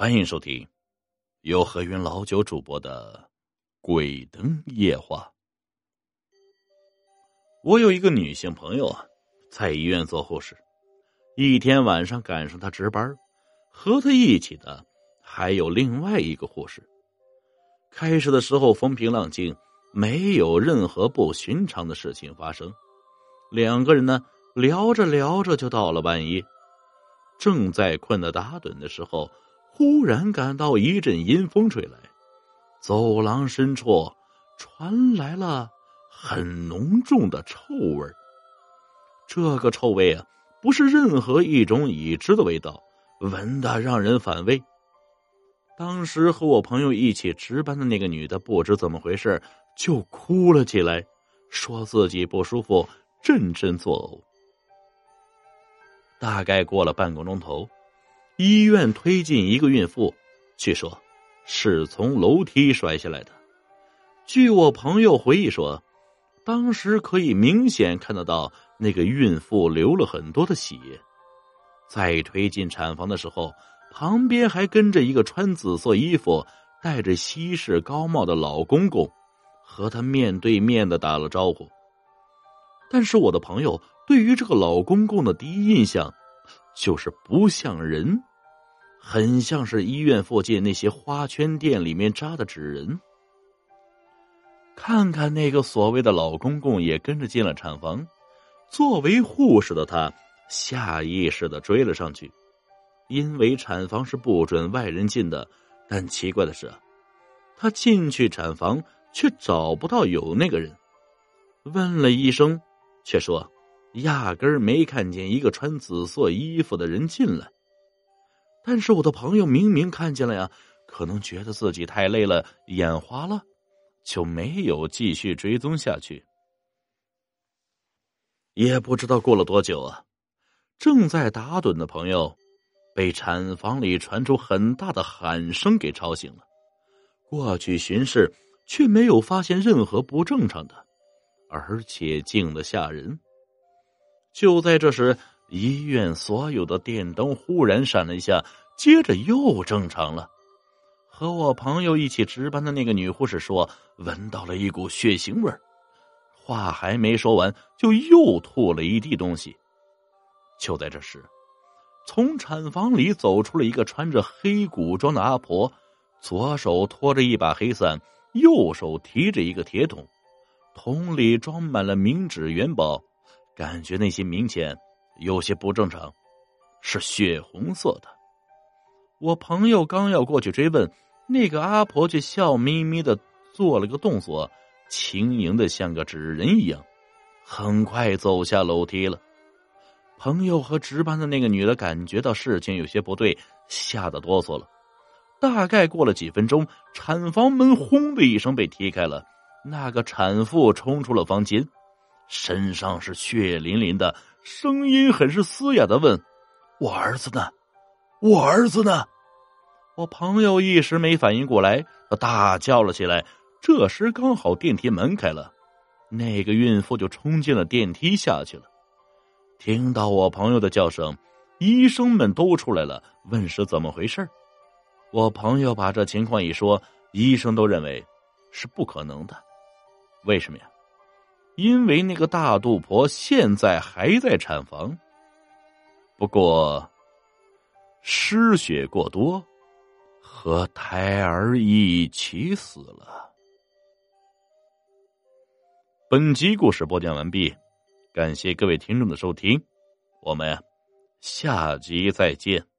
欢迎收听由何云老九主播的《鬼灯夜话》。我有一个女性朋友啊，在医院做护士。一天晚上赶上她值班，和她一起的还有另外一个护士。开始的时候风平浪静，没有任何不寻常的事情发生。两个人呢聊着聊着就到了半夜，正在困得打盹的时候。忽然感到一阵阴风吹来，走廊深处传来了很浓重的臭味这个臭味啊，不是任何一种已知的味道，闻的让人反胃。当时和我朋友一起值班的那个女的，不知怎么回事，就哭了起来，说自己不舒服，阵阵作呕。大概过了半个钟头。医院推进一个孕妇，据说，是从楼梯摔下来的。据我朋友回忆说，当时可以明显看得到那个孕妇流了很多的血。在推进产房的时候，旁边还跟着一个穿紫色衣服、戴着西式高帽的老公公，和他面对面的打了招呼。但是我的朋友对于这个老公公的第一印象，就是不像人。很像是医院附近那些花圈店里面扎的纸人。看看那个所谓的老公公也跟着进了产房，作为护士的他下意识的追了上去，因为产房是不准外人进的。但奇怪的是，他进去产房却找不到有那个人，问了医生，却说压根儿没看见一个穿紫色衣服的人进来。但是我的朋友明明看见了呀，可能觉得自己太累了，眼花了，就没有继续追踪下去。也不知道过了多久啊，正在打盹的朋友被产房里传出很大的喊声给吵醒了，过去巡视却没有发现任何不正常的，而且静的吓人。就在这时。医院所有的电灯忽然闪了一下，接着又正常了。和我朋友一起值班的那个女护士说，闻到了一股血腥味话还没说完，就又吐了一地东西。就在这时，从产房里走出了一个穿着黑古装的阿婆，左手托着一把黑伞，右手提着一个铁桶，桶里装满了冥纸元宝，感觉那些冥钱。有些不正常，是血红色的。我朋友刚要过去追问，那个阿婆却笑眯眯的做了个动作，轻盈的像个纸人一样，很快走下楼梯了。朋友和值班的那个女的感觉到事情有些不对，吓得哆嗦了。大概过了几分钟，产房门轰的一声被踢开了，那个产妇冲出了房间，身上是血淋淋的。声音很是嘶哑的问：“我儿子呢？我儿子呢？”我朋友一时没反应过来，他大叫了起来。这时刚好电梯门开了，那个孕妇就冲进了电梯下去了。听到我朋友的叫声，医生们都出来了，问是怎么回事我朋友把这情况一说，医生都认为是不可能的。为什么呀？因为那个大肚婆现在还在产房，不过失血过多，和胎儿一起死了。本集故事播讲完毕，感谢各位听众的收听，我们下集再见。